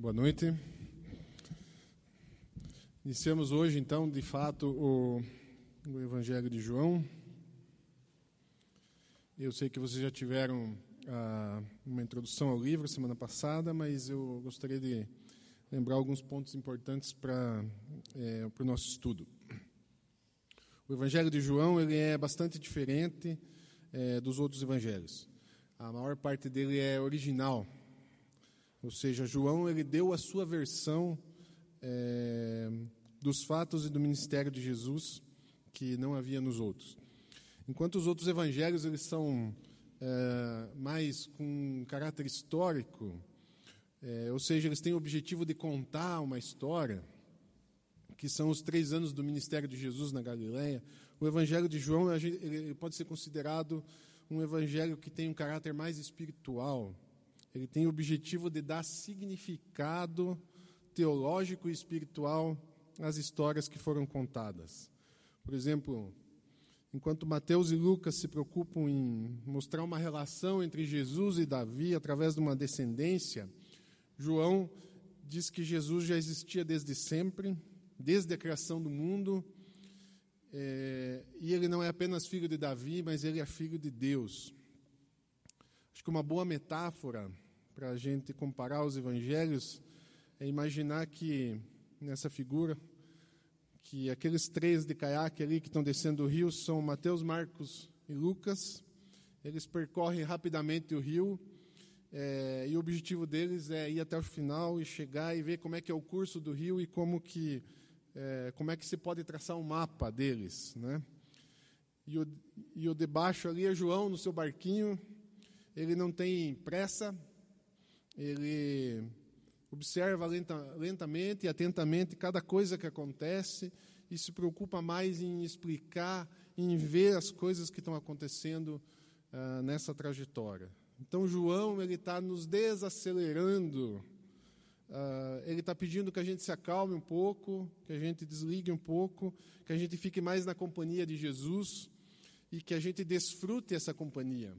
Boa noite. Iniciamos hoje, então, de fato, o, o, Evangelho de João. Eu sei que vocês já tiveram ah, uma introdução ao livro semana passada, mas eu gostaria de lembrar alguns pontos importantes para é, o nosso estudo. O Evangelho de João ele é bastante diferente é, dos outros evangelhos. A maior parte dele é original, ou seja, João ele deu a sua versão é, dos fatos e do ministério de Jesus que não havia nos outros. Enquanto os outros evangelhos eles são é, mais com caráter histórico, é, ou seja, eles têm o objetivo de contar uma história, que são os três anos do ministério de Jesus na Galileia. O Evangelho de João ele pode ser considerado um evangelho que tem um caráter mais espiritual, ele tem o objetivo de dar significado teológico e espiritual às histórias que foram contadas. Por exemplo, enquanto Mateus e Lucas se preocupam em mostrar uma relação entre Jesus e Davi através de uma descendência, João diz que Jesus já existia desde sempre, desde a criação do mundo, é, e ele não é apenas filho de Davi, mas ele é filho de Deus. Acho que uma boa metáfora para a gente comparar os evangelhos é imaginar que, nessa figura, que aqueles três de caiaque ali que estão descendo o rio são Mateus, Marcos e Lucas. Eles percorrem rapidamente o rio é, e o objetivo deles é ir até o final e chegar e ver como é que é o curso do rio e como que é, como é que se pode traçar um mapa deles, né? E o, e o de baixo ali é João no seu barquinho, ele não tem pressa, ele observa lenta, lentamente e atentamente cada coisa que acontece e se preocupa mais em explicar, em ver as coisas que estão acontecendo uh, nessa trajetória. Então, João ele está nos desacelerando. Uh, ele está pedindo que a gente se acalme um pouco, que a gente desligue um pouco, que a gente fique mais na companhia de Jesus e que a gente desfrute essa companhia.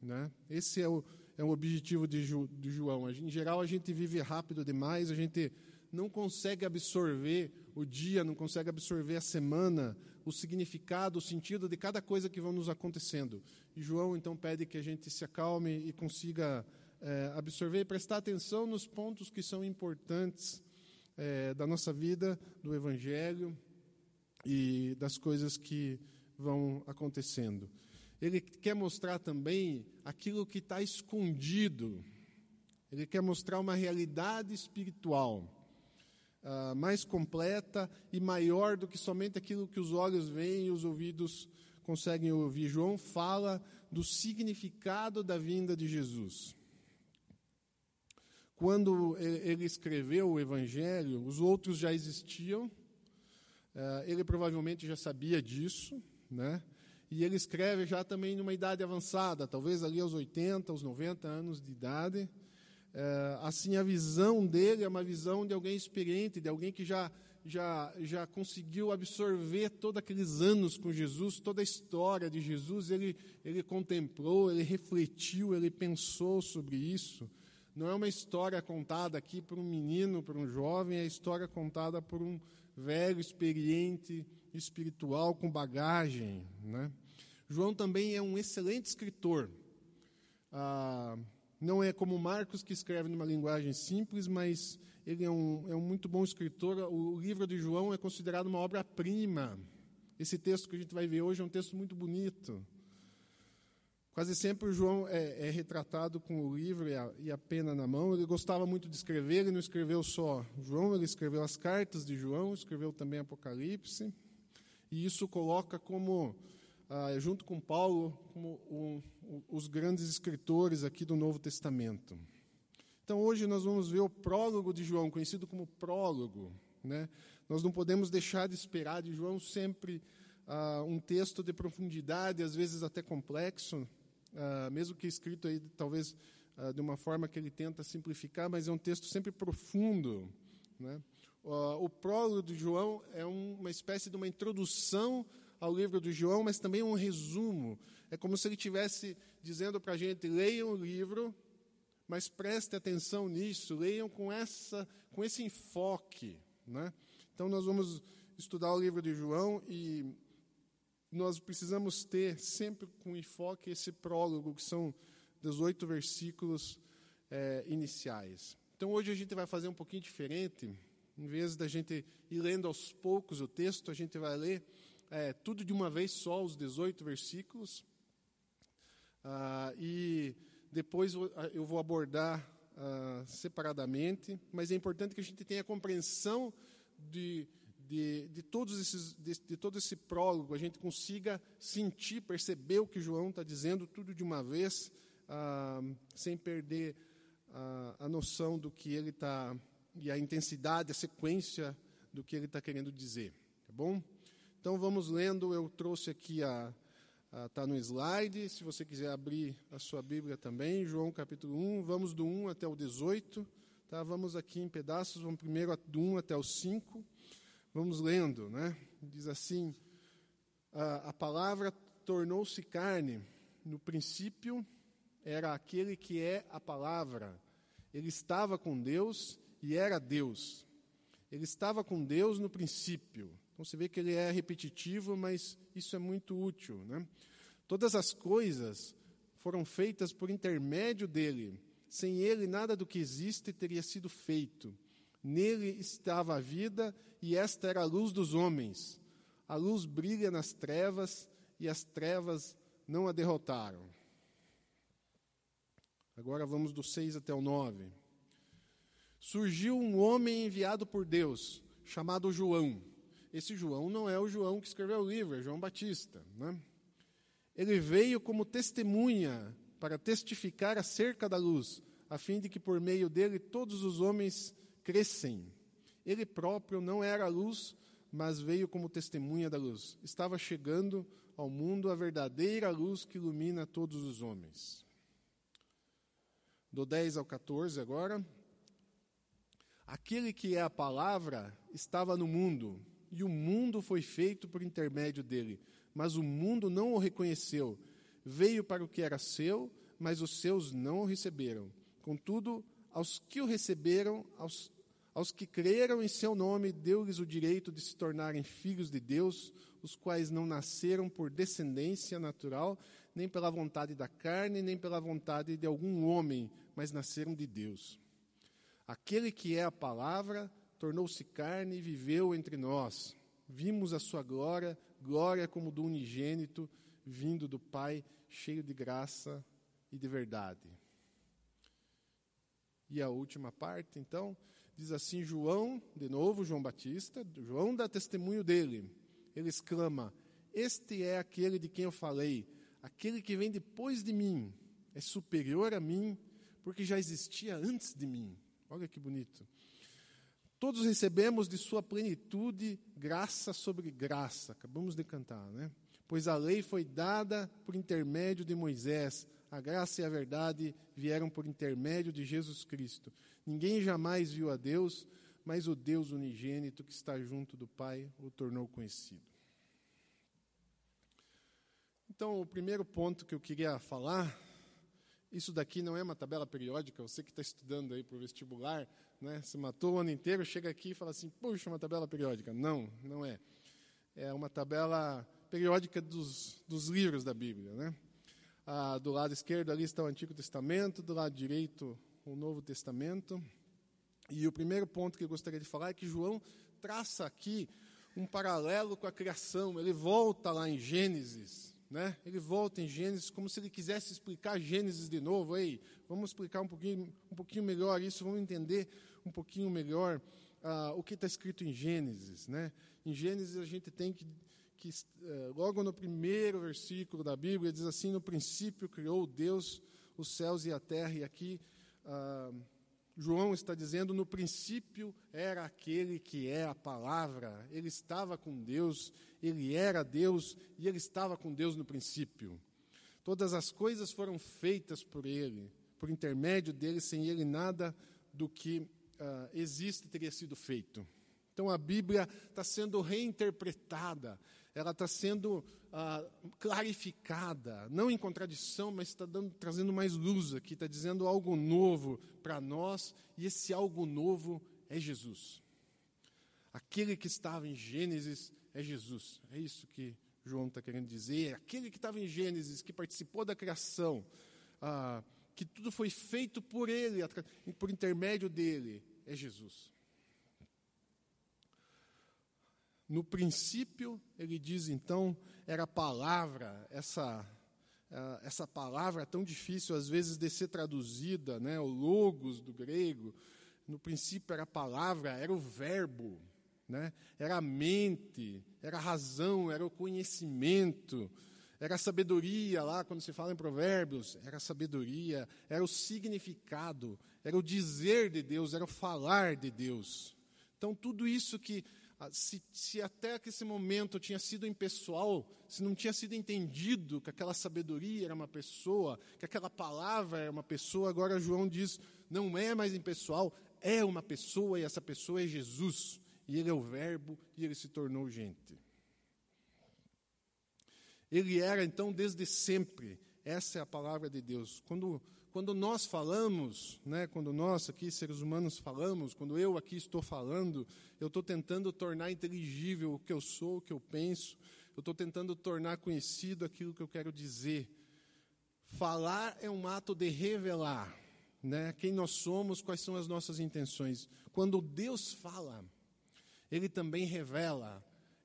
Né? Esse é o, é um objetivo de, Ju, de João. Em geral, a gente vive rápido demais, a gente não consegue absorver o dia, não consegue absorver a semana, o significado, o sentido de cada coisa que vai nos acontecendo. E João, então, pede que a gente se acalme e consiga é, absorver e prestar atenção nos pontos que são importantes é, da nossa vida, do Evangelho e das coisas que vão acontecendo ele quer mostrar também aquilo que está escondido. Ele quer mostrar uma realidade espiritual uh, mais completa e maior do que somente aquilo que os olhos veem e os ouvidos conseguem ouvir. João fala do significado da vinda de Jesus. Quando ele escreveu o Evangelho, os outros já existiam, uh, ele provavelmente já sabia disso, né? E ele escreve já também numa idade avançada, talvez ali aos 80, aos 90 anos de idade. É, assim, a visão dele é uma visão de alguém experiente, de alguém que já, já, já conseguiu absorver todos aqueles anos com Jesus, toda a história de Jesus. Ele, ele contemplou, ele refletiu, ele pensou sobre isso. Não é uma história contada aqui por um menino, por um jovem, é história contada por um velho, experiente, espiritual, com bagagem. Né? João também é um excelente escritor. Ah, não é como Marcos, que escreve numa linguagem simples, mas ele é um, é um muito bom escritor. O livro de João é considerado uma obra-prima. Esse texto que a gente vai ver hoje é um texto muito bonito. Quase sempre o João é, é retratado com o livro e a, e a, pena na mão. Ele gostava muito de escrever, ele não escreveu só João, ele escreveu as cartas de João, escreveu também Apocalipse. E isso coloca como ah, junto com Paulo, como um, os grandes escritores aqui do Novo Testamento. Então, hoje nós vamos ver o prólogo de João, conhecido como prólogo. Né? Nós não podemos deixar de esperar de João sempre ah, um texto de profundidade, às vezes até complexo, ah, mesmo que escrito aí, talvez ah, de uma forma que ele tenta simplificar, mas é um texto sempre profundo. Né? o prólogo de João é uma espécie de uma introdução ao livro do João, mas também um resumo. É como se ele estivesse dizendo para a gente: leiam o livro, mas preste atenção nisso, leiam com, essa, com esse enfoque. Né? Então, nós vamos estudar o livro de João e nós precisamos ter sempre com enfoque esse prólogo, que são 18 versículos é, iniciais. Então, hoje a gente vai fazer um pouquinho diferente. Em vez da gente ir lendo aos poucos o texto, a gente vai ler é, tudo de uma vez só, os 18 versículos. Ah, e depois eu vou abordar ah, separadamente, mas é importante que a gente tenha compreensão de, de, de, todos esses, de, de todo esse prólogo, a gente consiga sentir, perceber o que João está dizendo tudo de uma vez, ah, sem perder a, a noção do que ele está, e a intensidade, a sequência do que ele está querendo dizer. Tá bom? Então vamos lendo, eu trouxe aqui a, está no slide, se você quiser abrir a sua Bíblia também, João capítulo 1, vamos do 1 até o 18, tá? vamos aqui em pedaços, vamos primeiro do 1 até o 5, vamos lendo, né? diz assim, a, a palavra tornou-se carne, no princípio era aquele que é a palavra, ele estava com Deus e era Deus, ele estava com Deus no princípio, então você vê que ele é repetitivo, mas isso é muito útil. Né? Todas as coisas foram feitas por intermédio dele. Sem ele, nada do que existe teria sido feito. Nele estava a vida, e esta era a luz dos homens. A luz brilha nas trevas, e as trevas não a derrotaram. Agora vamos do 6 até o 9. Surgiu um homem enviado por Deus, chamado João esse João não é o João que escreveu o livro, é João Batista. Né? Ele veio como testemunha para testificar acerca da luz, a fim de que por meio dele todos os homens crescem. Ele próprio não era a luz, mas veio como testemunha da luz. Estava chegando ao mundo a verdadeira luz que ilumina todos os homens. Do 10 ao 14 agora. Aquele que é a palavra estava no mundo e o mundo foi feito por intermédio dele, mas o mundo não o reconheceu. Veio para o que era seu, mas os seus não o receberam. Contudo, aos que o receberam, aos, aos que creram em seu nome, deu-lhes o direito de se tornarem filhos de Deus, os quais não nasceram por descendência natural, nem pela vontade da carne, nem pela vontade de algum homem, mas nasceram de Deus. Aquele que é a palavra tornou-se carne e viveu entre nós. Vimos a sua glória, glória como do unigênito, vindo do Pai, cheio de graça e de verdade. E a última parte, então, diz assim: João, de novo, João Batista, João dá testemunho dele. Ele exclama: Este é aquele de quem eu falei, aquele que vem depois de mim, é superior a mim, porque já existia antes de mim. Olha que bonito. Todos recebemos de sua plenitude graça sobre graça. Acabamos de cantar, né? Pois a lei foi dada por intermédio de Moisés, a graça e a verdade vieram por intermédio de Jesus Cristo. Ninguém jamais viu a Deus, mas o Deus unigênito que está junto do Pai o tornou conhecido. Então, o primeiro ponto que eu queria falar, isso daqui não é uma tabela periódica, você que está estudando aí para o vestibular, né? Se matou o ano inteiro, chega aqui e fala assim, puxa, uma tabela periódica. Não, não é. É uma tabela periódica dos, dos livros da Bíblia. Né? Ah, do lado esquerdo ali está o Antigo Testamento, do lado direito o Novo Testamento. E o primeiro ponto que eu gostaria de falar é que João traça aqui um paralelo com a criação. Ele volta lá em Gênesis, né? Ele volta em Gênesis como se ele quisesse explicar Gênesis de novo. Ei, vamos explicar um pouquinho, um pouquinho melhor isso, vamos entender um pouquinho melhor ah, o que está escrito em Gênesis. Né? Em Gênesis, a gente tem que, que eh, logo no primeiro versículo da Bíblia, diz assim: No princípio criou Deus os céus e a terra, e aqui. Ah, João está dizendo: no princípio era aquele que é a palavra, ele estava com Deus, ele era Deus e ele estava com Deus no princípio. Todas as coisas foram feitas por ele, por intermédio dele, sem ele nada do que uh, existe teria sido feito. Então a Bíblia está sendo reinterpretada, ela está sendo ah, clarificada, não em contradição, mas está trazendo mais luz aqui, está dizendo algo novo para nós, e esse algo novo é Jesus. Aquele que estava em Gênesis é Jesus. É isso que João está querendo dizer. Aquele que estava em Gênesis, que participou da criação, ah, que tudo foi feito por ele, por intermédio dele, é Jesus. No princípio, ele diz então, era a palavra, essa, essa palavra tão difícil às vezes de ser traduzida, né, o logos do grego. No princípio era a palavra, era o verbo, né, era a mente, era a razão, era o conhecimento, era a sabedoria lá, quando se fala em Provérbios, era a sabedoria, era o significado, era o dizer de Deus, era o falar de Deus. Então, tudo isso que ah, se, se, até esse momento tinha sido impessoal, se não tinha sido entendido que aquela sabedoria era uma pessoa, que aquela palavra era uma pessoa, agora João diz: não é mais impessoal, é uma pessoa e essa pessoa é Jesus. E ele é o Verbo e ele se tornou gente. Ele era então desde sempre, essa é a palavra de Deus. Quando quando nós falamos, né, quando nós aqui, seres humanos, falamos, quando eu aqui estou falando, eu estou tentando tornar inteligível o que eu sou, o que eu penso, eu estou tentando tornar conhecido aquilo que eu quero dizer. Falar é um ato de revelar né, quem nós somos, quais são as nossas intenções. Quando Deus fala, Ele também revela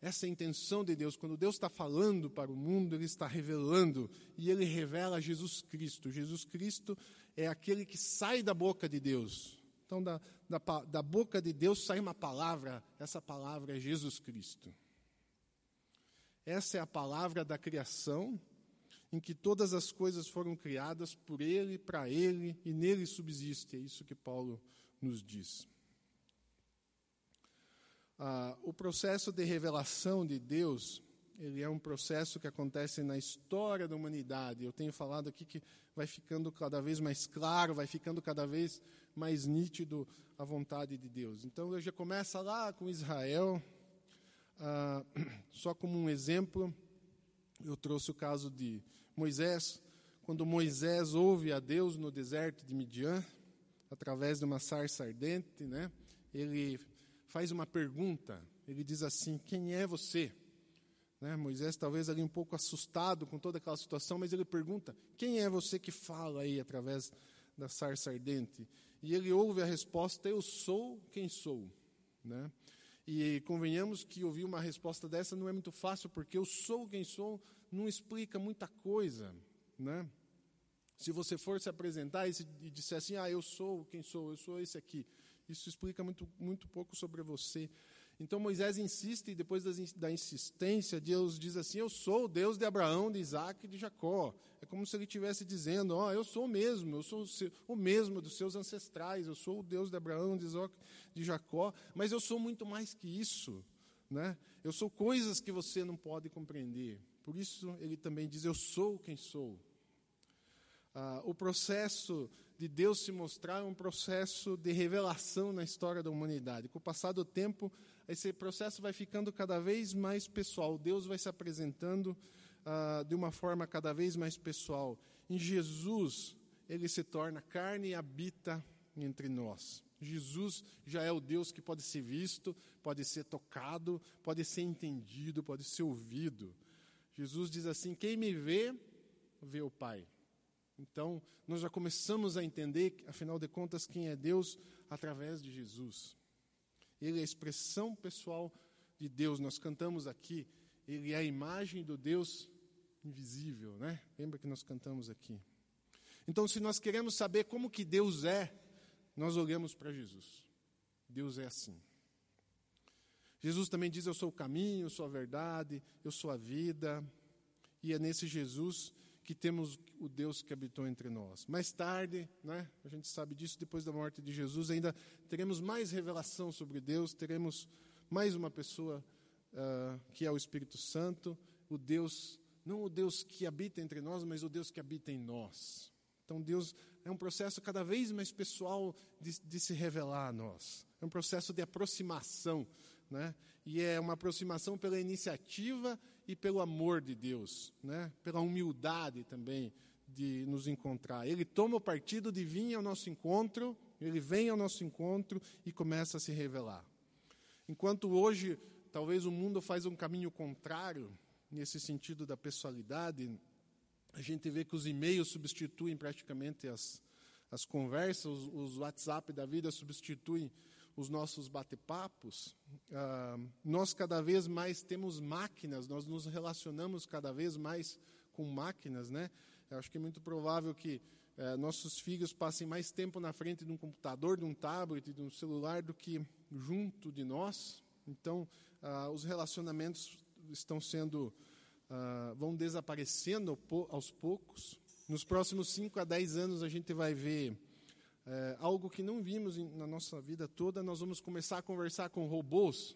essa intenção de Deus. Quando Deus está falando para o mundo, Ele está revelando e Ele revela Jesus Cristo. Jesus Cristo é aquele que sai da boca de Deus. Então, da, da, da boca de Deus sai uma palavra, essa palavra é Jesus Cristo. Essa é a palavra da criação, em que todas as coisas foram criadas por Ele, para Ele e nele subsiste. É isso que Paulo nos diz. Ah, o processo de revelação de Deus, ele é um processo que acontece na história da humanidade. Eu tenho falado aqui que vai ficando cada vez mais claro, vai ficando cada vez mais nítido a vontade de Deus. Então, ele já começa lá com Israel. Ah, só como um exemplo, eu trouxe o caso de Moisés. Quando Moisés ouve a Deus no deserto de Midian, através de uma sarça ardente, né? ele faz uma pergunta. Ele diz assim: Quem é você? Né? Moisés, talvez ali um pouco assustado com toda aquela situação, mas ele pergunta: Quem é você que fala aí através da sarça ardente? E ele ouve a resposta: Eu sou quem sou. Né? E convenhamos que ouvir uma resposta dessa não é muito fácil, porque eu sou quem sou não explica muita coisa. Né? Se você for se apresentar e, se, e disser assim, ah, eu sou quem sou, eu sou esse aqui, isso explica muito, muito pouco sobre você. Então Moisés insiste, e depois da insistência, Deus diz assim: Eu sou o Deus de Abraão, de Isaac e de Jacó. É como se ele estivesse dizendo: Ó, oh, eu sou o mesmo, eu sou o mesmo dos seus ancestrais, eu sou o Deus de Abraão, de Isaac, de Jacó, mas eu sou muito mais que isso. Né? Eu sou coisas que você não pode compreender. Por isso ele também diz: Eu sou quem sou. Ah, o processo de Deus se mostrar é um processo de revelação na história da humanidade. Com o passar do tempo, esse processo vai ficando cada vez mais pessoal. Deus vai se apresentando ah, de uma forma cada vez mais pessoal. Em Jesus, ele se torna carne e habita entre nós. Jesus já é o Deus que pode ser visto, pode ser tocado, pode ser entendido, pode ser ouvido. Jesus diz assim: Quem me vê, vê o Pai. Então, nós já começamos a entender, afinal de contas, quem é Deus através de Jesus. Ele é a expressão pessoal de Deus. Nós cantamos aqui, ele é a imagem do Deus invisível, né? Lembra que nós cantamos aqui. Então, se nós queremos saber como que Deus é, nós olhamos para Jesus. Deus é assim. Jesus também diz: Eu sou o caminho, eu sou a verdade, eu sou a vida. E é nesse Jesus que temos o Deus que habitou entre nós. Mais tarde, né, a gente sabe disso, depois da morte de Jesus, ainda teremos mais revelação sobre Deus, teremos mais uma pessoa uh, que é o Espírito Santo, o Deus, não o Deus que habita entre nós, mas o Deus que habita em nós. Então, Deus é um processo cada vez mais pessoal de, de se revelar a nós. É um processo de aproximação. Né? E é uma aproximação pela iniciativa e pelo amor de Deus, né? Pela humildade também de nos encontrar. Ele toma o partido de vir ao nosso encontro, ele vem ao nosso encontro e começa a se revelar. Enquanto hoje, talvez o mundo faz um caminho contrário, nesse sentido da pessoalidade, a gente vê que os e-mails substituem praticamente as, as conversas, os, os WhatsApp da vida substituem os nossos bate-papos. Ah, nós cada vez mais temos máquinas, nós nos relacionamos cada vez mais com máquinas, né? Eu acho que é muito provável que eh, nossos filhos passem mais tempo na frente de um computador, de um tablet, de um celular do que junto de nós. Então, ah, os relacionamentos estão sendo ah, vão desaparecendo aos poucos. Nos próximos 5 a 10 anos a gente vai ver é, algo que não vimos em, na nossa vida toda, nós vamos começar a conversar com robôs.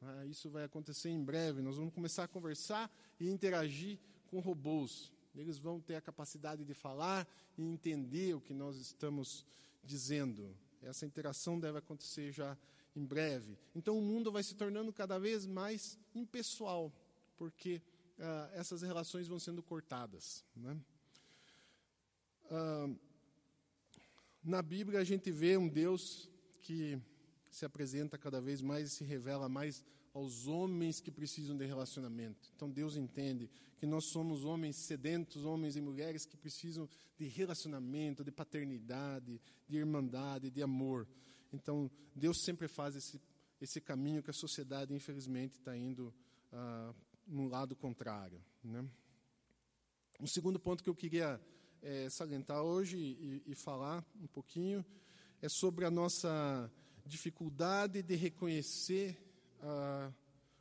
Ah, isso vai acontecer em breve. Nós vamos começar a conversar e interagir com robôs. Eles vão ter a capacidade de falar e entender o que nós estamos dizendo. Essa interação deve acontecer já em breve. Então o mundo vai se tornando cada vez mais impessoal, porque ah, essas relações vão sendo cortadas. Né? Ah, na Bíblia a gente vê um Deus que se apresenta cada vez mais e se revela mais aos homens que precisam de relacionamento. Então Deus entende que nós somos homens sedentos, homens e mulheres que precisam de relacionamento, de paternidade, de irmandade, de amor. Então Deus sempre faz esse, esse caminho que a sociedade, infelizmente, está indo ah, no lado contrário. Né? O segundo ponto que eu queria é, salientar hoje e, e, falar um pouquinho é sobre a nossa dificuldade de reconhecer ah,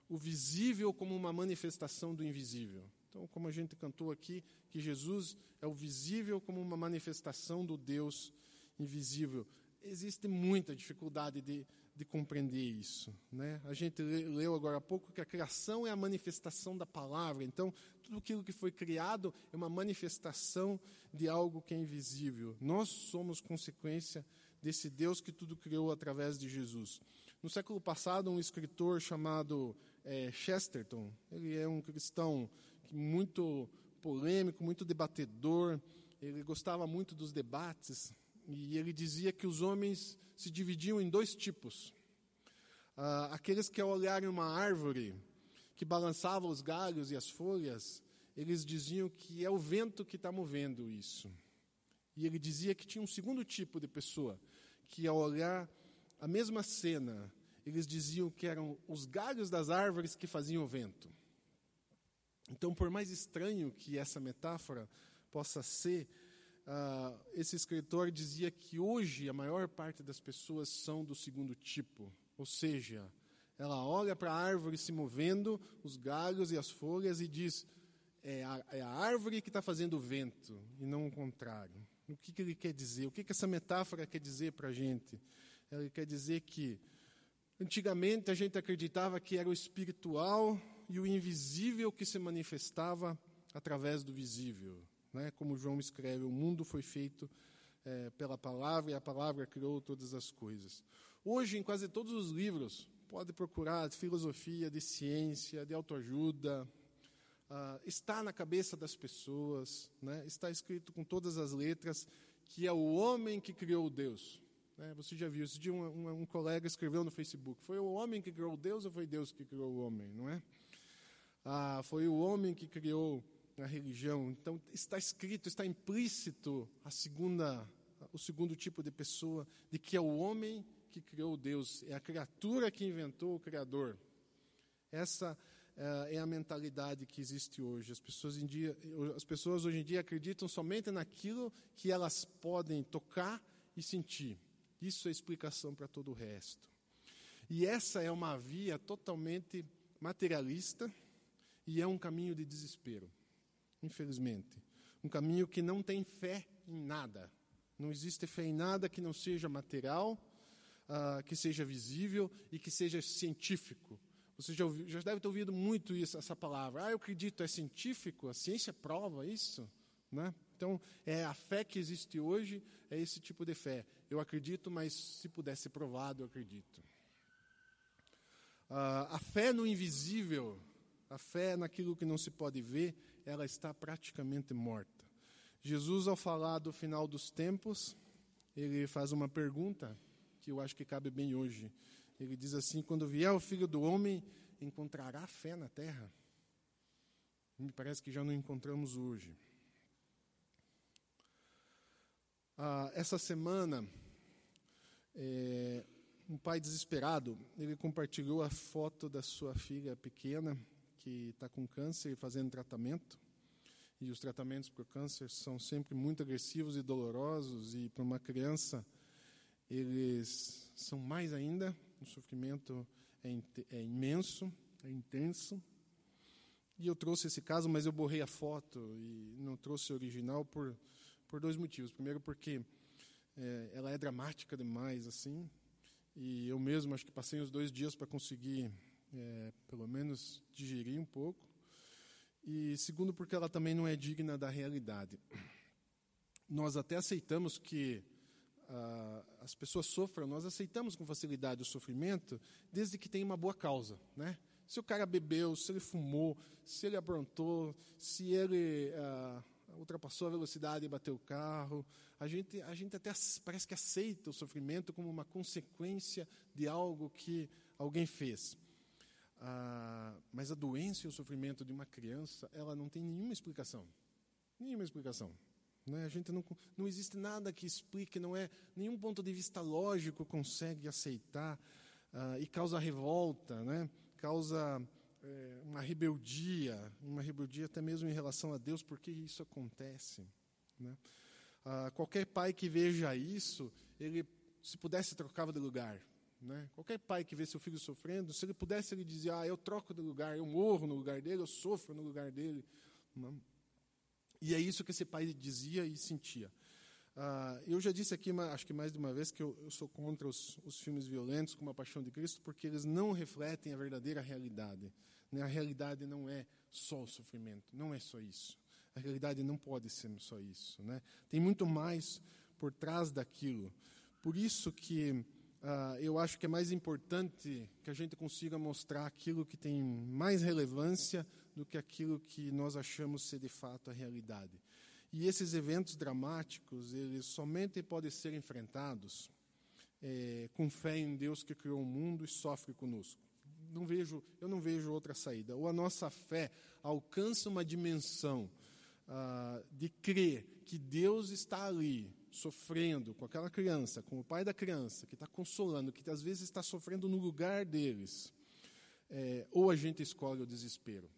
o visível como uma manifestação do invisível. Então, como a gente cantou aqui, que Jesus é o visível como uma manifestação do Deus invisível. Existe muita dificuldade de de compreender isso. Né? A gente leu agora há pouco que a criação é a manifestação da palavra, então tudo aquilo que foi criado é uma manifestação de algo que é invisível. Nós somos consequência desse Deus que tudo criou através de Jesus. No século passado, um escritor chamado é, Chesterton, ele é um cristão muito polêmico, muito debatedor, ele gostava muito dos debates, e ele dizia que os homens se dividiam em dois tipos. Ah, aqueles que, ao uma árvore que balançava os galhos e as folhas, eles diziam que é o vento que está movendo isso. E ele dizia que tinha um segundo tipo de pessoa, que ao olhar a mesma cena, eles diziam que eram os galhos das árvores que faziam o vento. Então, por mais estranho que essa metáfora possa ser, ah, esse escritor dizia que hoje a maior parte das pessoas são do segundo tipo, ou seja, ela olha para a árvore se movendo, os galhos e as folhas, e diz: é a, é a árvore que está fazendo o vento, e não o contrário. O que, que ele quer dizer? O que, que essa metáfora quer dizer para a gente? Ele quer dizer que antigamente a gente acreditava que era o espiritual e o invisível que se manifestava através do visível. Né? Como João escreve, o mundo foi feito é, pela palavra e a palavra criou todas as coisas. Hoje, em quase todos os livros, pode procurar de filosofia, de ciência, de autoajuda, ah, está na cabeça das pessoas, né? está escrito com todas as letras que é o homem que criou Deus. Né? Você já viu, esse dia um, um, um, colega escreveu no Facebook, foi o homem que criou Deus ou foi Deus que criou o homem, não é? Ah, foi o homem que criou na religião. Então está escrito, está implícito a segunda, o segundo tipo de pessoa, de que é o homem que criou Deus, é a criatura que inventou o Criador. Essa é, é a mentalidade que existe hoje. As pessoas, dia, as pessoas hoje em dia acreditam somente naquilo que elas podem tocar e sentir. Isso é explicação para todo o resto. E essa é uma via totalmente materialista e é um caminho de desespero infelizmente. Um caminho que não tem fé em nada. Não existe fé em nada que não seja material, uh, que seja visível e que seja científico. Você já, já deve ter ouvido muito isso, essa palavra. Ah, eu acredito, é científico, a ciência prova isso. Né? Então, é a fé que existe hoje, é esse tipo de fé. Eu acredito, mas se pudesse ser provado, eu acredito. Uh, a fé no invisível, a fé naquilo que não se pode ver, ela está praticamente morta. Jesus, ao falar do final dos tempos, ele faz uma pergunta que eu acho que cabe bem hoje. Ele diz assim: Quando vier o filho do homem, encontrará fé na terra? Me parece que já não encontramos hoje. Ah, essa semana, é, um pai desesperado, ele compartilhou a foto da sua filha pequena, que está com câncer e fazendo tratamento. E os tratamentos para o câncer são sempre muito agressivos e dolorosos, e para uma criança, eles são mais ainda. O sofrimento é, é imenso, é intenso. E eu trouxe esse caso, mas eu borrei a foto e não trouxe o original por, por dois motivos. Primeiro, porque é, ela é dramática demais, assim, e eu mesmo acho que passei uns dois dias para conseguir, é, pelo menos, digerir um pouco. E segundo, porque ela também não é digna da realidade. Nós até aceitamos que ah, as pessoas sofram, nós aceitamos com facilidade o sofrimento, desde que tenha uma boa causa, né? Se o cara bebeu, se ele fumou, se ele aprontou, se ele ah, ultrapassou a velocidade e bateu o carro, a gente, a gente até parece que aceita o sofrimento como uma consequência de algo que alguém fez. Ah, mas a doença e o sofrimento de uma criança, ela não tem nenhuma explicação. Nenhuma explicação. Né? A gente não, não existe nada que explique, não é nenhum ponto de vista lógico consegue aceitar ah, e causa revolta, né? causa é, uma rebeldia, uma rebeldia até mesmo em relação a Deus, porque isso acontece. Né? Ah, qualquer pai que veja isso, ele, se pudesse, trocava de lugar. Né? Qualquer pai que vê seu filho sofrendo, se ele pudesse, ele dizia: ah, eu troco de lugar, eu morro no lugar dele, eu sofro no lugar dele. Não. E é isso que esse pai dizia e sentia. Ah, eu já disse aqui, acho que mais de uma vez, que eu, eu sou contra os, os, filmes violentos como A Paixão de Cristo, porque eles não refletem a verdadeira realidade. Né? A realidade não é só o sofrimento, não é só isso. A realidade não pode ser só isso. Né? Tem muito mais por trás daquilo. Por isso que ah, eu acho que é mais importante que a gente consiga mostrar aquilo que tem mais relevância do que aquilo que nós achamos ser de fato a realidade. E esses eventos dramáticos, eles somente podem ser enfrentados é, com fé em Deus que criou o mundo e sofre conosco. Não vejo, eu não vejo outra saída. Ou a nossa fé alcança uma dimensão ah, de crer que Deus está ali, sofrendo com aquela criança, com o pai da criança, que está consolando, que às vezes está sofrendo no lugar deles. É, ou a gente escolhe o desespero.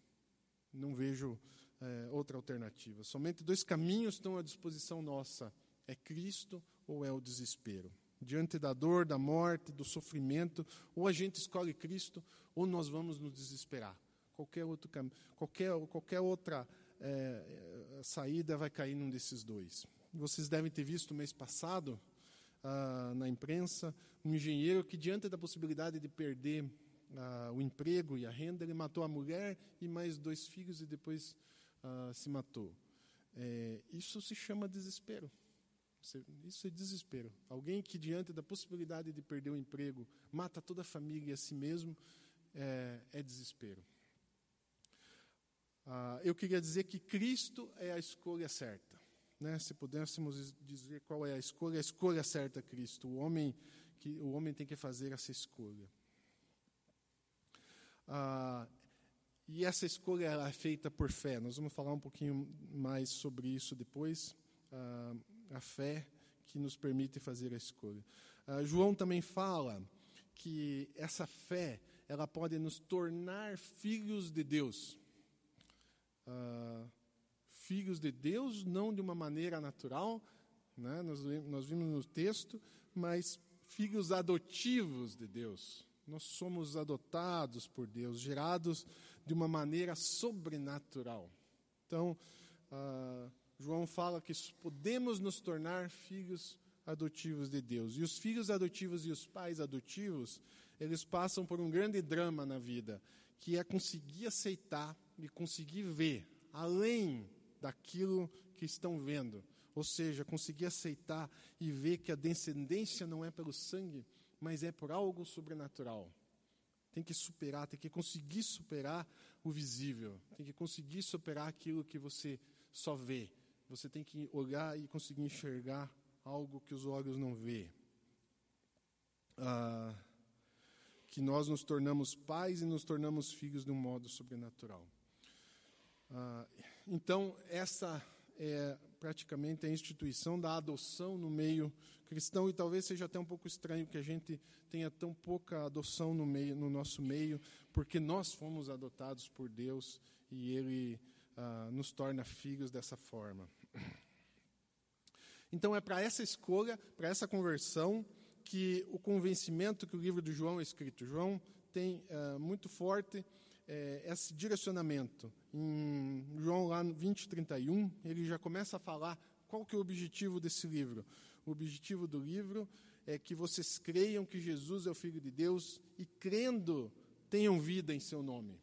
Não vejo é, outra alternativa. Somente dois caminhos estão à disposição nossa: é Cristo ou é o desespero. Diante da dor, da morte, do sofrimento, ou a gente escolhe Cristo, ou nós vamos nos desesperar. Qualquer, outro, qualquer, qualquer outra é, saída vai cair num desses dois. Vocês devem ter visto mês passado, ah, na imprensa, um engenheiro que, diante da possibilidade de perder ah, o emprego e a renda, ele matou a mulher e mais dois filhos e depois uh, se matou. É, isso se chama desespero. Isso é desespero. Alguém que, diante da possibilidade de perder o emprego, mata toda a família e a si mesmo, é, é desespero. Ah, eu queria dizer que Cristo é a escolha certa. Né? Se pudéssemos dizer qual é a escolha, a escolha certa é Cristo. O homem, que, o homem tem que fazer essa escolha. Ah, e essa escolha é feita por fé. Nós vamos falar um pouquinho mais sobre isso depois. Ah, a fé que nos permite fazer a escolha. Ah, João também fala que essa fé ela pode nos tornar filhos de Deus. Ah, filhos de Deus, não de uma maneira natural, né? nós, nós vimos no texto, mas filhos adotivos de Deus. Nós somos adotados por Deus, gerados de uma maneira sobrenatural. Então, ah, João fala que podemos nos tornar filhos adotivos de Deus. E os filhos adotivos e os pais adotivos, eles passam por um grande drama na vida, que é conseguir aceitar e conseguir ver além daquilo que estão vendo. Ou seja, conseguir aceitar e ver que a descendência não é pelo sangue, mas é por algo sobrenatural. tem que superar, tem que conseguir superar o visível, tem que conseguir superar aquilo que você só vê. Você tem que olhar e conseguir enxergar algo que os olhos não vê. Ah, que nós nos tornamos pais e nos tornamos filhos de um modo sobrenatural. Ah, então, essa é praticamente a instituição da adoção no meio cristão e talvez seja até um pouco estranho que a gente tenha tão pouca adoção no meio no nosso meio, porque nós fomos adotados por Deus e Ele ah, nos torna filhos dessa forma. Então é para essa escolha, para essa conversão que o convencimento que o livro de João é escrito. João tem ah, muito forte é, esse direcionamento. Em João lá no 20, 31, ele já começa a falar qual que é o objetivo desse livro. O objetivo do livro é que vocês creiam que Jesus é o Filho de Deus e, crendo, tenham vida em seu nome.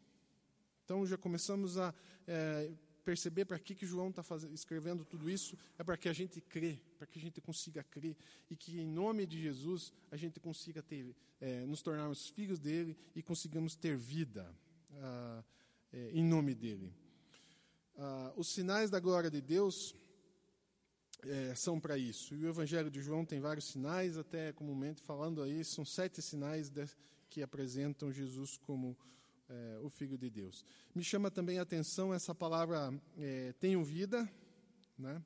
Então já começamos a é, perceber para que, que João está escrevendo tudo isso, é para que a gente crê, para que a gente consiga crer e que em nome de Jesus a gente consiga ter, é, nos tornarmos filhos dele e consigamos ter vida ah, é, em nome dele. Ah, os sinais da glória de Deus é, são para isso. E o Evangelho de João tem vários sinais, até comumente falando aí, são sete sinais de, que apresentam Jesus como é, o Filho de Deus. Me chama também a atenção essa palavra é, tenho vida, né?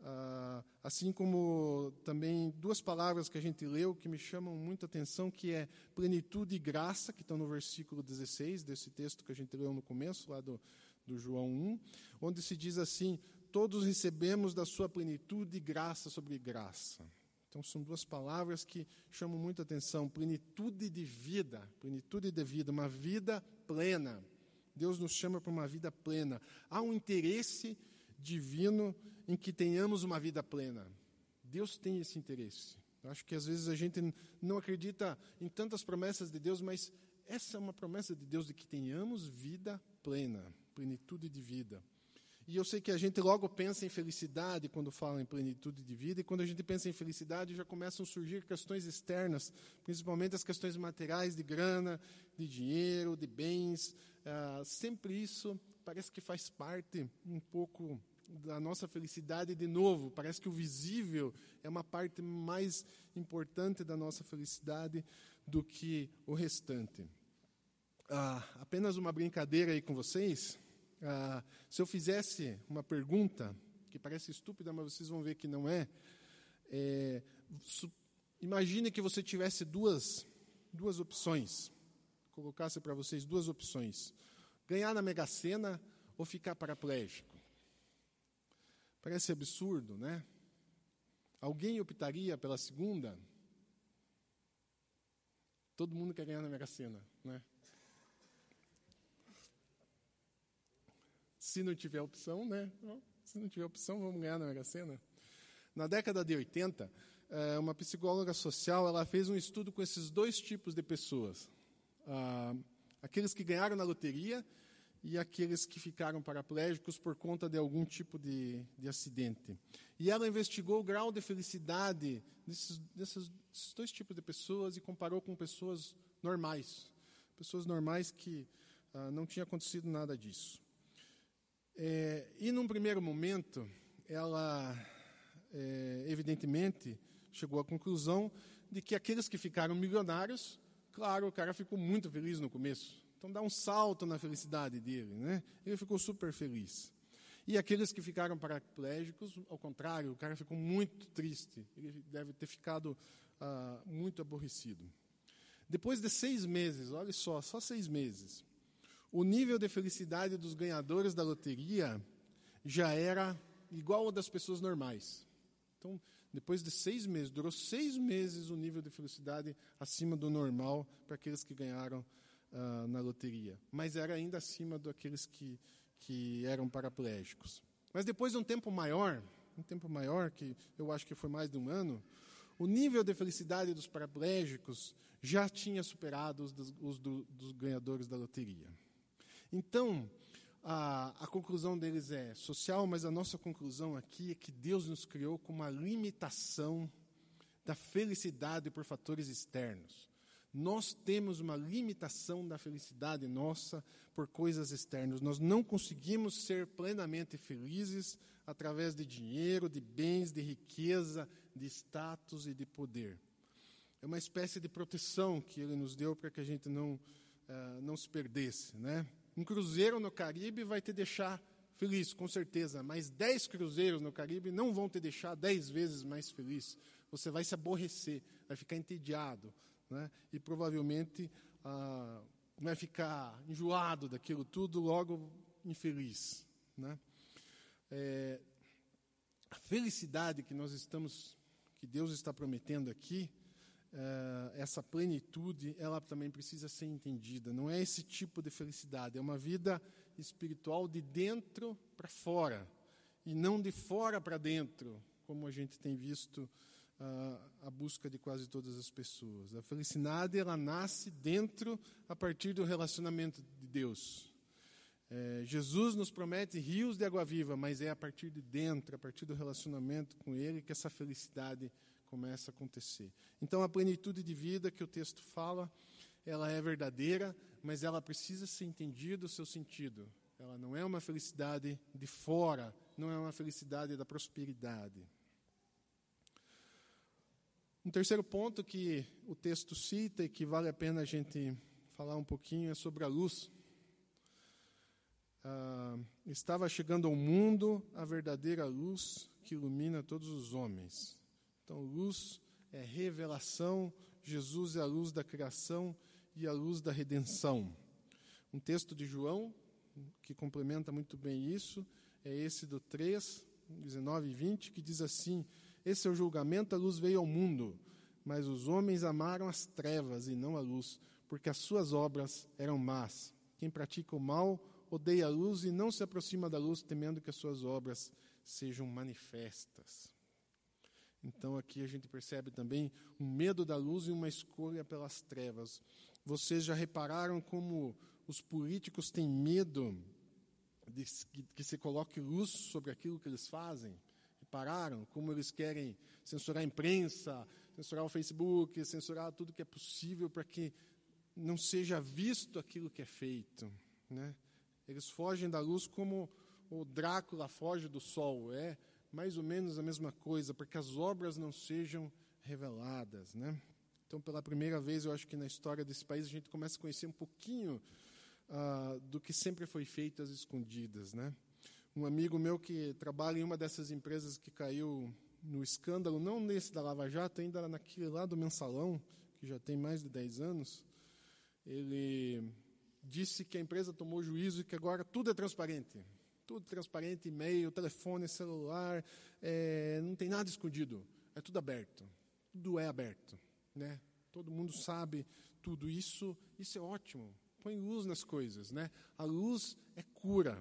Ah, assim como também duas palavras que a gente leu que me chamam muita atenção, que é plenitude e graça, que estão no versículo 16 desse texto que a gente leu no começo, lá do, do João 1, onde se diz assim: Todos recebemos da sua plenitude graça sobre graça. Então, são duas palavras que chamam muita atenção: plenitude de vida, plenitude de vida, uma vida plena. Deus nos chama para uma vida plena. Há um interesse divino em que tenhamos uma vida plena. Deus tem esse interesse. Eu acho que às vezes a gente não acredita em tantas promessas de Deus, mas essa é uma promessa de Deus de que tenhamos vida plena, plenitude de vida. E eu sei que a gente logo pensa em felicidade quando fala em plenitude de vida, e quando a gente pensa em felicidade já começam a surgir questões externas, principalmente as questões materiais, de grana, de dinheiro, de bens. Ah, sempre isso parece que faz parte um pouco da nossa felicidade de novo. Parece que o visível é uma parte mais importante da nossa felicidade do que o restante. Ah, apenas uma brincadeira aí com vocês. Ah, se eu fizesse uma pergunta, que parece estúpida, mas vocês vão ver que não é. é imagine que você tivesse duas, duas opções. Colocasse para vocês duas opções: ganhar na Mega Sena ou ficar paraplégico. Parece absurdo, né? Alguém optaria pela segunda? Todo mundo quer ganhar na Mega Sena, né? Se não tiver opção, né? Se não tiver opção, vamos ganhar na Mega Sena. Na década de 80, eh, uma psicóloga social ela fez um estudo com esses dois tipos de pessoas. Ah, aqueles que ganharam na loteria e aqueles que ficaram paraplégicos por conta de algum tipo de, de acidente. E ela investigou o grau de felicidade desses, desses, desses dois tipos de pessoas e comparou com pessoas normais. Pessoas normais que ah, não tinha acontecido nada disso. É, e num primeiro momento, ela, é, evidentemente, chegou à conclusão de que aqueles que ficaram milionários, claro, o cara ficou muito feliz no começo. Então dá um salto na felicidade dele, né? Ele ficou super feliz. E aqueles que ficaram paraplégicos, ao contrário, o cara ficou muito triste. Ele deve ter ficado ah, muito aborrecido. Depois de seis meses, olha só, só seis meses, o nível de felicidade dos ganhadores da loteria já era igual ao das pessoas normais. Então, depois de seis meses, durou seis meses o nível de felicidade acima do normal para aqueles que ganharam uh, na loteria. Mas era ainda acima daqueles que, que eram paraplégicos. Mas depois de um tempo maior, um tempo maior, que eu acho que foi mais de um ano, o nível de felicidade dos paraplégicos já tinha superado os, dos, os do, dos ganhadores da loteria. Então, a, a, conclusão deles é social, mas a nossa conclusão aqui é que Deus nos criou com uma limitação da felicidade por fatores externos. Nós temos uma limitação da felicidade nossa por coisas externas. Nós não conseguimos ser plenamente felizes através de dinheiro, de bens, de riqueza, de status e de poder. É uma espécie de proteção que ele nos deu para que a gente não, uh, não se perdesse. Né? Um cruzeiro no Caribe vai te deixar feliz, com certeza, mas dez cruzeiros no Caribe não vão te deixar dez vezes mais feliz. Você vai se aborrecer, vai ficar entediado, né? e provavelmente ah, vai ficar enjoado daquilo tudo, logo infeliz. Né? É, a felicidade que nós estamos, que Deus está prometendo aqui, é, essa plenitude, ela também precisa ser entendida. Não é esse tipo de felicidade, é uma vida espiritual de dentro para fora e não de fora para dentro, como a gente tem visto uh, a busca de quase todas as pessoas. A felicidade ela nasce dentro a partir do relacionamento de Deus. É, Jesus nos promete rios de água viva, mas é a partir de dentro, a partir do relacionamento com Ele, que essa felicidade começa a acontecer. Então, a plenitude de vida que o texto fala, ela é verdadeira, mas ela precisa ser entendida o seu sentido. Ela não é uma felicidade de fora, não é uma felicidade da prosperidade. Um terceiro ponto que o texto cita e que vale a pena a gente falar um pouquinho é sobre a luz. Ah, estava chegando ao mundo a verdadeira luz que ilumina todos os homens. Então, luz é revelação, Jesus é a luz da criação e a luz da redenção. Um texto de João, que complementa muito bem isso, é esse do 3, 19 e 20, que diz assim: Esse é o julgamento, a luz veio ao mundo, mas os homens amaram as trevas e não a luz, porque as suas obras eram más. Quem pratica o mal odeia a luz e não se aproxima da luz, temendo que as suas obras sejam manifestas. Então aqui a gente percebe também um medo da luz e uma escolha pelas trevas. Vocês já repararam como os políticos têm medo de que, se coloque luz sobre aquilo que eles fazem? Repararam como eles querem censurar a imprensa, censurar o Facebook, censurar tudo que é possível para que não seja visto aquilo que é feito, né? Eles fogem da luz como o Drácula foge do sol, é mais ou menos a mesma coisa, para que as obras não sejam reveladas. Né? Então, pela primeira vez, eu acho que na história desse país a gente começa a conhecer um pouquinho ah, do que sempre foi feito às escondidas. Né? Um amigo meu que trabalha em uma dessas empresas que caiu no escândalo, não nesse da Lava Jato, ainda naquele lá do mensalão, que já tem mais de 10 anos, ele disse que a empresa tomou juízo e que agora tudo é transparente tudo transparente, e-mail, telefone, celular, é, não tem nada escondido, é tudo aberto, tudo é aberto, né? Todo mundo sabe tudo isso, isso é ótimo. Põe luz nas coisas, né? A luz é cura?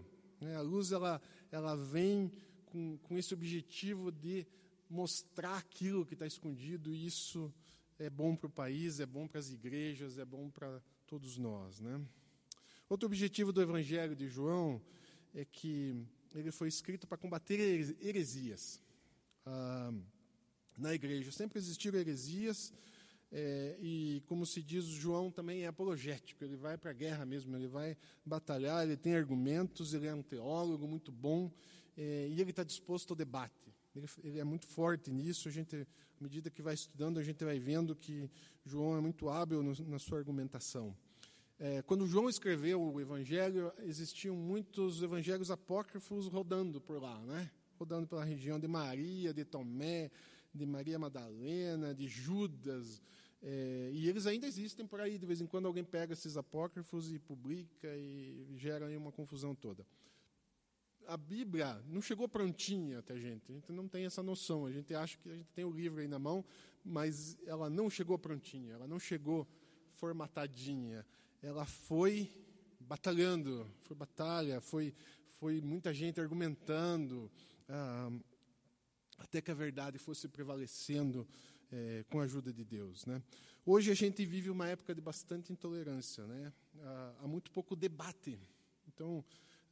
A luz ela ela vem com, com esse objetivo de mostrar aquilo que está escondido e isso é bom para o país, é bom para as igrejas, é bom para todos nós, né? Outro objetivo do Evangelho de João é que ele foi escrito para combater heresias ah, na igreja. Sempre existiram heresias, é, e como se diz, João também é apologético, ele vai para a guerra mesmo, ele vai batalhar, ele tem argumentos, ele é um teólogo muito bom, é, e ele está disposto ao debate. Ele, ele, é muito forte nisso, a gente, à medida que vai estudando, a gente vai vendo que João é muito hábil no, na sua argumentação. É, quando João escreveu o Evangelho, existiam muitos evangelhos apócrifos rodando por lá, né? rodando pela região de Maria, de Tomé, de Maria Madalena, de Judas. É, e eles ainda existem por aí. De vez em quando alguém pega esses apócrifos e publica e gera aí uma confusão toda. A Bíblia não chegou prontinha até a gente. A gente não tem essa noção. A gente acha que a gente tem o livro aí na mão, mas ela não chegou prontinha. Ela não chegou formatadinha ela foi batalhando, foi batalha, foi, foi muita gente argumentando, ah, até que a verdade fosse prevalecendo é, com a ajuda de Deus. Né? Hoje a gente vive uma época de bastante intolerância, né? há, há muito pouco debate. Então,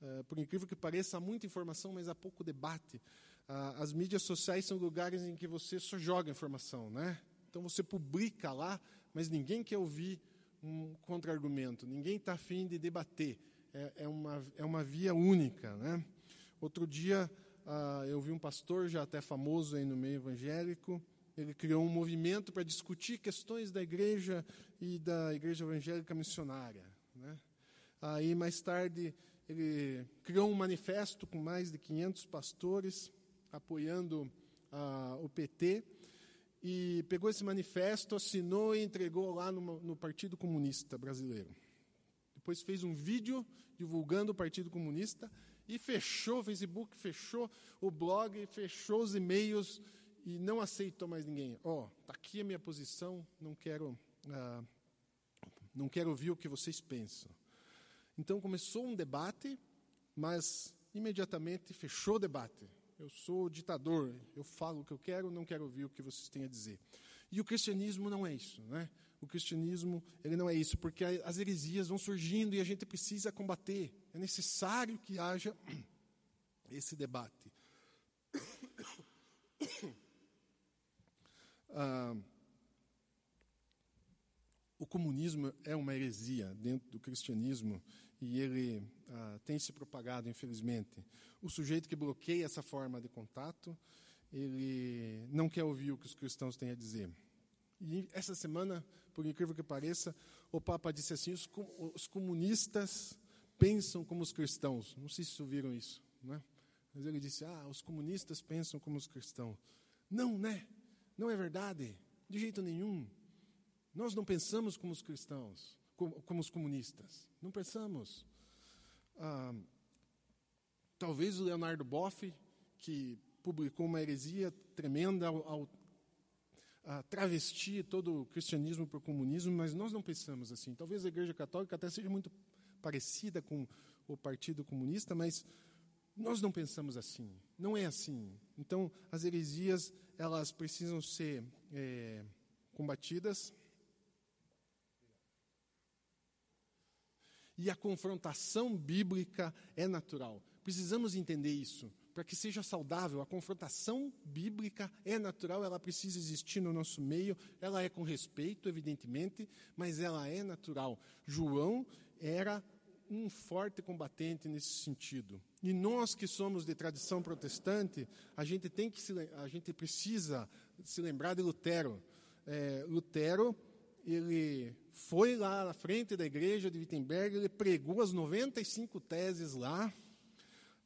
é, por incrível que pareça, há muita informação, mas há pouco debate. Ah, as mídias sociais são lugares em que você só joga informação, né? Então você publica lá, mas ninguém quer ouvir um contra-argumento, ninguém está afim de debater. É, é, uma, é uma via única. Né? Outro dia, ah, eu vi um pastor já até famoso aí no meio evangélico, ele criou um movimento para discutir questões da igreja e da igreja evangélica missionária. Né? Aí, mais tarde, ele criou um manifesto com mais de 500 pastores apoiando ah, o PT e pegou esse manifesto, assinou e entregou lá no, no Partido Comunista Brasileiro. Depois fez um vídeo divulgando o Partido Comunista e fechou o Facebook, fechou o blog, fechou os e-mails e não aceitou mais ninguém. Ó, oh, tá aqui a minha posição, não quero, ah, não quero ouvir o que vocês pensam. Então começou um debate, mas imediatamente fechou o debate. Eu sou ditador, eu falo o que eu quero, não quero ouvir o que vocês têm a dizer. E o cristianismo não é isso, né? O cristianismo ele não é isso, porque as heresias vão surgindo e a gente precisa combater. É necessário que haja esse debate. Ah, o comunismo é uma heresia dentro do cristianismo e ele ah, tem se propagado, infelizmente. O sujeito que bloqueia essa forma de contato, ele não quer ouvir o que os cristãos têm a dizer. E essa semana, por incrível que pareça, o Papa disse assim: os, comunistas pensam como os cristãos. Não sei se ouviram isso, né? Mas ele disse: ah, os comunistas pensam como os cristãos. Não, né? Não é verdade, de jeito nenhum. Nós não pensamos como os cristãos, como, como os comunistas. Não pensamos. Ah, talvez o Leonardo Boff, que publicou uma heresia tremenda ao, ao a travestir todo o cristianismo para o comunismo, mas nós não pensamos assim. Talvez a Igreja Católica até seja muito parecida com o Partido Comunista, mas nós não pensamos assim. Não é assim. Então, as heresias elas precisam ser é, combatidas. E a confrontação bíblica é natural. Precisamos entender isso para que seja saudável. A confrontação bíblica é natural, ela precisa existir no nosso meio, ela é com respeito, evidentemente, mas ela é natural. João era um forte combatente nesse sentido. E nós que somos de tradição protestante, a gente tem que se, a gente precisa se lembrar de Lutero. É, Lutero ele foi lá na frente da igreja de Wittenberg, ele pregou as 95 teses lá,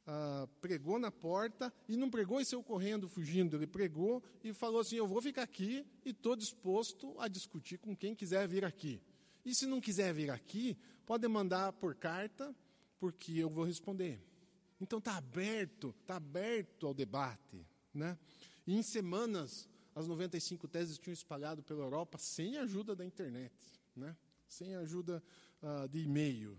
ah, pregou na porta e não pregou e saiu correndo, fugindo. Ele pregou e falou assim: Eu vou ficar aqui e estou disposto a discutir com quem quiser vir aqui. E se não quiser vir aqui, pode mandar por carta, porque eu vou responder. Então está aberto, está aberto ao debate. Né? E em semanas, as 95 teses tinham espalhado pela Europa sem a ajuda da internet, né? sem a ajuda uh, de e-mail.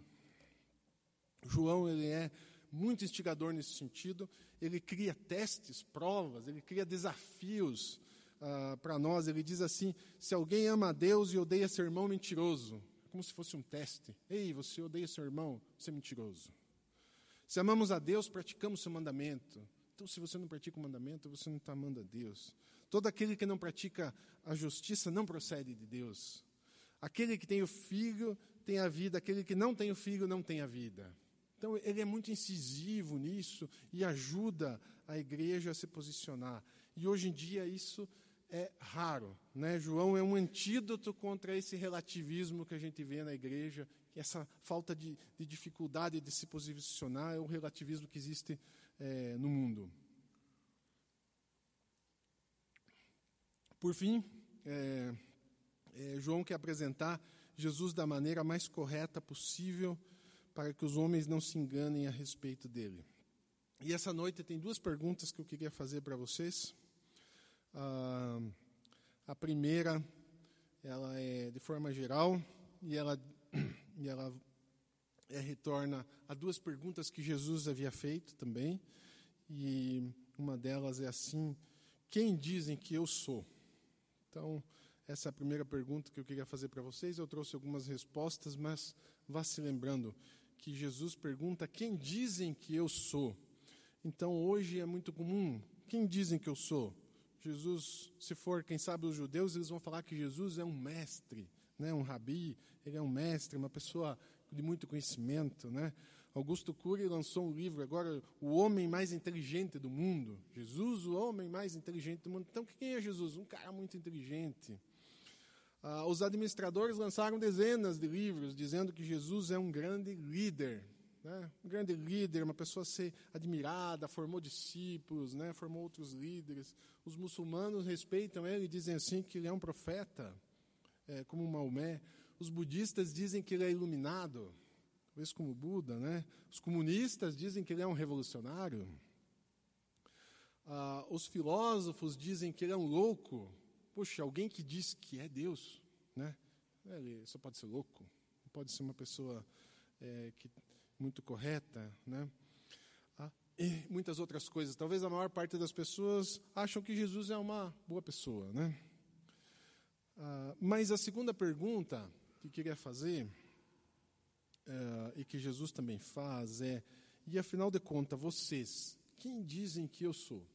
João ele é muito instigador nesse sentido. Ele cria testes, provas, ele cria desafios uh, para nós. Ele diz assim: se alguém ama a Deus e odeia seu irmão, mentiroso. Como se fosse um teste. Ei, você odeia seu irmão, você é mentiroso. Se amamos a Deus, praticamos seu mandamento. Então, se você não pratica o mandamento, você não está amando a Deus. Todo aquele que não pratica a justiça não procede de Deus. Aquele que tem o filho tem a vida, aquele que não tem o filho não tem a vida. Então, ele é muito incisivo nisso e ajuda a igreja a se posicionar. E hoje em dia isso é raro. Né? João é um antídoto contra esse relativismo que a gente vê na igreja, essa falta de, de dificuldade de se posicionar é o relativismo que existe é, no mundo. Por fim, é, é, João quer apresentar Jesus da maneira mais correta possível para que os homens não se enganem a respeito dele. E essa noite tem duas perguntas que eu queria fazer para vocês. Ah, a primeira, ela é de forma geral e ela, e ela é, retorna a duas perguntas que Jesus havia feito também. E uma delas é assim: Quem dizem que eu sou? Então, essa é a primeira pergunta que eu queria fazer para vocês. Eu trouxe algumas respostas, mas vá se lembrando que Jesus pergunta: Quem dizem que eu sou? Então hoje é muito comum: Quem dizem que eu sou? Jesus, se for, quem sabe, os judeus, eles vão falar que Jesus é um mestre, né? um rabi, ele é um mestre, uma pessoa de muito conhecimento. Né? Augusto Cury lançou um livro agora, O Homem Mais Inteligente do Mundo. Jesus, o homem mais inteligente do mundo. Então, quem é Jesus? Um cara muito inteligente. Ah, os administradores lançaram dezenas de livros dizendo que Jesus é um grande líder, né? um grande líder, uma pessoa a ser admirada, formou discípulos, né? formou outros líderes. Os muçulmanos respeitam ele e dizem assim que ele é um profeta, é, como Maomé. Os budistas dizem que ele é iluminado, talvez como Buda. Né? Os comunistas dizem que ele é um revolucionário. Ah, os filósofos dizem que ele é um louco, Poxa, alguém que diz que é Deus, né? Ele só pode ser louco, pode ser uma pessoa é, que, muito correta, né? Ah, e muitas outras coisas. Talvez a maior parte das pessoas acham que Jesus é uma boa pessoa, né? Ah, mas a segunda pergunta que queria fazer é, e que Jesus também faz é: e afinal de contas, vocês, quem dizem que eu sou?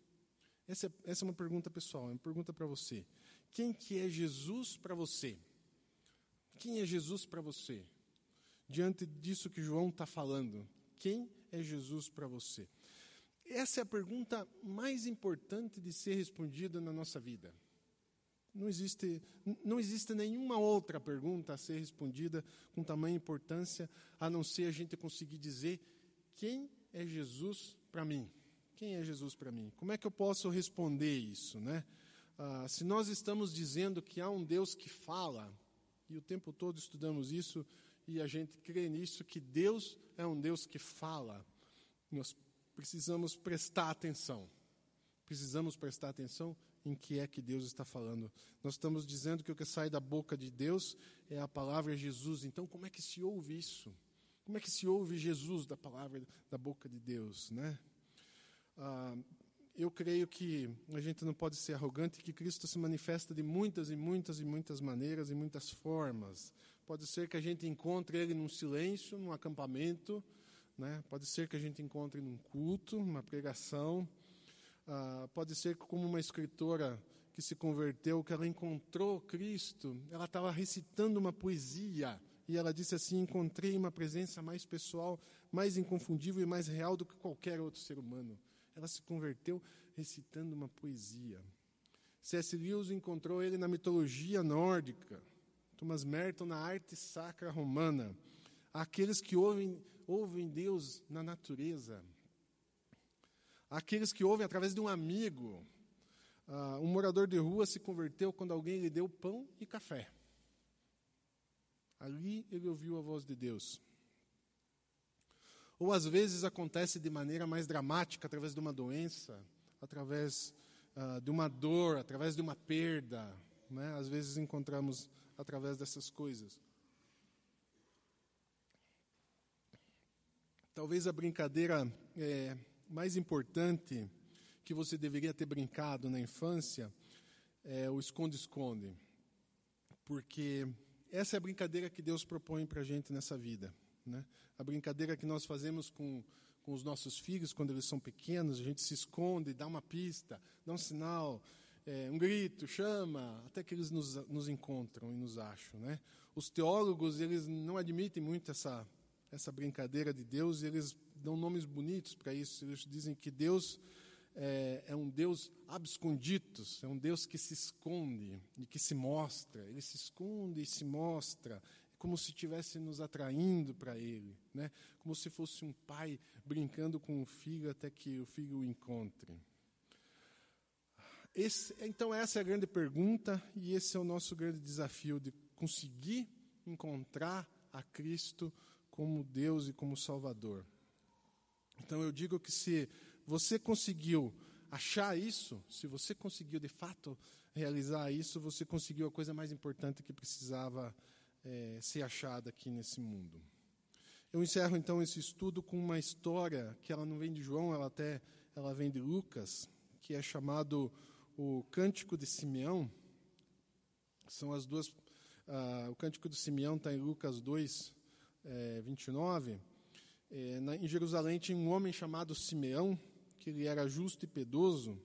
Essa é, essa é uma pergunta pessoal, é uma pergunta para você. Quem que é Jesus para você? Quem é Jesus para você? Diante disso que João está falando, quem é Jesus para você? Essa é a pergunta mais importante de ser respondida na nossa vida. Não existe, não existe nenhuma outra pergunta a ser respondida com tamanha importância, a não ser a gente conseguir dizer quem é Jesus para mim. Quem é Jesus para mim? Como é que eu posso responder isso, né? Ah, se nós estamos dizendo que há um Deus que fala, e o tempo todo estudamos isso e a gente crê nisso, que Deus é um Deus que fala, nós precisamos prestar atenção. Precisamos prestar atenção em que é que Deus está falando. Nós estamos dizendo que o que sai da boca de Deus é a palavra Jesus. Então, como é que se ouve isso? Como é que se ouve Jesus da palavra da boca de Deus, né? Ah, eu creio que a gente não pode ser arrogante, que Cristo se manifesta de muitas e muitas e muitas maneiras e muitas formas. Pode ser que a gente encontre ele num silêncio, num acampamento, né? pode ser que a gente encontre num culto, numa pregação, ah, pode ser que, como uma escritora que se converteu, que ela encontrou Cristo, ela estava recitando uma poesia e ela disse assim: Encontrei uma presença mais pessoal, mais inconfundível e mais real do que qualquer outro ser humano. Ela se converteu recitando uma poesia. C.S. Lewis encontrou ele na mitologia nórdica. Thomas Merton na arte sacra romana. Aqueles que ouvem, ouvem Deus na natureza. Aqueles que ouvem através de um amigo. Uh, um morador de rua se converteu quando alguém lhe deu pão e café. Ali ele ouviu a voz de Deus. Ou às vezes acontece de maneira mais dramática, através de uma doença, através uh, de uma dor, através de uma perda. Né? Às vezes encontramos através dessas coisas. Talvez a brincadeira é, mais importante que você deveria ter brincado na infância é o esconde-esconde. Porque essa é a brincadeira que Deus propõe para a gente nessa vida. Né? A brincadeira que nós fazemos com, com os nossos filhos quando eles são pequenos, a gente se esconde, dá uma pista, dá um sinal, é, um grito, chama, até que eles nos, nos encontram e nos acham. Né? Os teólogos eles não admitem muito essa, essa brincadeira de Deus, e eles dão nomes bonitos para isso. Eles dizem que Deus é, é, um Deus absconditos, é um Deus que se esconde e que se mostra. Ele se esconde e se mostra como se estivesse nos atraindo para Ele, né? como se fosse um pai brincando com o filho até que o filho o encontre. Esse, então, essa é a grande pergunta e esse é o nosso grande desafio de conseguir encontrar a Cristo como Deus e como Salvador. Então, eu digo que se você conseguiu achar isso, se você conseguiu de fato realizar isso, você conseguiu a coisa mais importante que precisava é, ser achada aqui nesse mundo. Eu encerro então esse estudo com uma história que ela não vem de João, ela até ela vem de Lucas, que é chamado o Cântico de Simeão. São as duas. Ah, o Cântico de Simeão está em Lucas 2, é, 29. É, na, em Jerusalém tinha um homem chamado Simeão, que ele era justo e piedoso,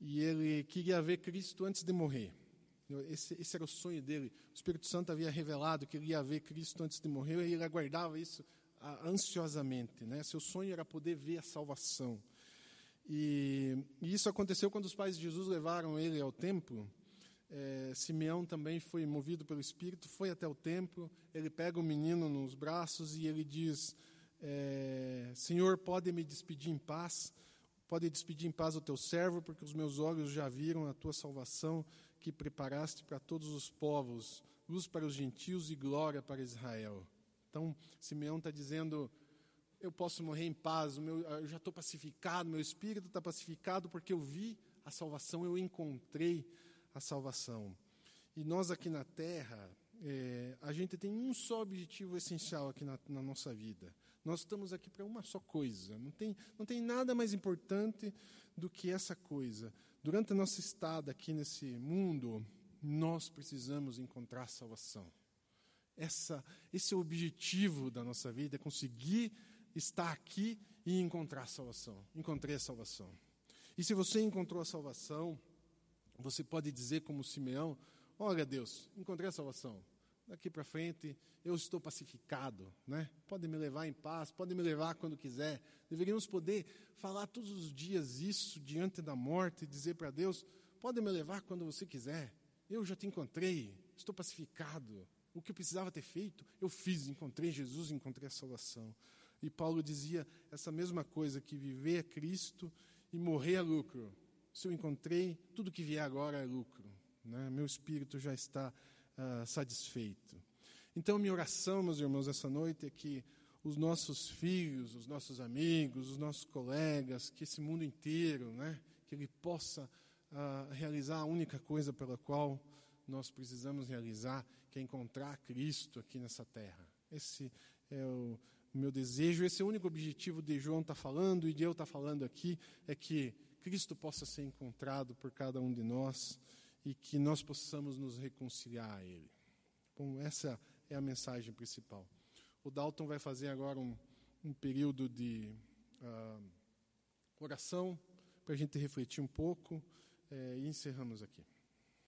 e ele queria ver Cristo antes de morrer. Esse, esse, era o sonho dele. O Espírito Santo havia revelado que ele ia ver Cristo antes de morrer e ele aguardava isso ansiosamente. Né? Seu sonho era poder ver a salvação. E, e isso aconteceu quando os pais de Jesus levaram ele ao templo. É, Simeão também foi movido pelo Espírito, foi até o templo. Ele pega o menino nos braços e ele diz: é, Senhor, pode me despedir em paz, pode despedir em paz o teu servo, porque os meus olhos já viram a tua salvação que preparaste para todos os povos, luz para os gentios e glória para Israel. Então, Simeão está dizendo: eu posso morrer em paz, meu, eu já estou pacificado, meu espírito está pacificado porque eu vi a salvação, eu encontrei a salvação. E nós aqui na Terra, é, a gente tem um só objetivo essencial aqui na, na nossa vida. Nós estamos aqui para uma só coisa. Não tem, não tem nada mais importante do que essa coisa. Durante a nossa estada aqui nesse mundo, nós precisamos encontrar salvação. Essa, esse é o objetivo da nossa vida, é conseguir estar aqui e encontrar salvação. Encontrei a salvação. E se você encontrou a salvação, você pode dizer como Simeão, olha Deus, encontrei a salvação. Daqui para frente eu estou pacificado, né? Pode me levar em paz, pode me levar quando quiser. Deveríamos poder falar todos os dias isso diante da morte e dizer para Deus, pode me levar quando você quiser. Eu já te encontrei, estou pacificado, o que eu precisava ter feito, eu fiz, encontrei Jesus, encontrei a salvação. E Paulo dizia essa mesma coisa, que viver é Cristo e morrer é lucro. Se eu encontrei, tudo que vier agora é lucro. Né? Meu espírito já está uh, satisfeito. Então, minha oração, meus irmãos, essa noite é que os nossos filhos, os nossos amigos, os nossos colegas, que esse mundo inteiro, né, que ele possa uh, realizar a única coisa pela qual nós precisamos realizar, que é encontrar Cristo aqui nessa terra. Esse é o meu desejo, esse é o único objetivo de João estar tá falando e de eu estar tá falando aqui, é que Cristo possa ser encontrado por cada um de nós e que nós possamos nos reconciliar a Ele. Bom, essa é a mensagem principal. O Dalton vai fazer agora um, um período de uh, oração para a gente refletir um pouco é, e encerramos aqui.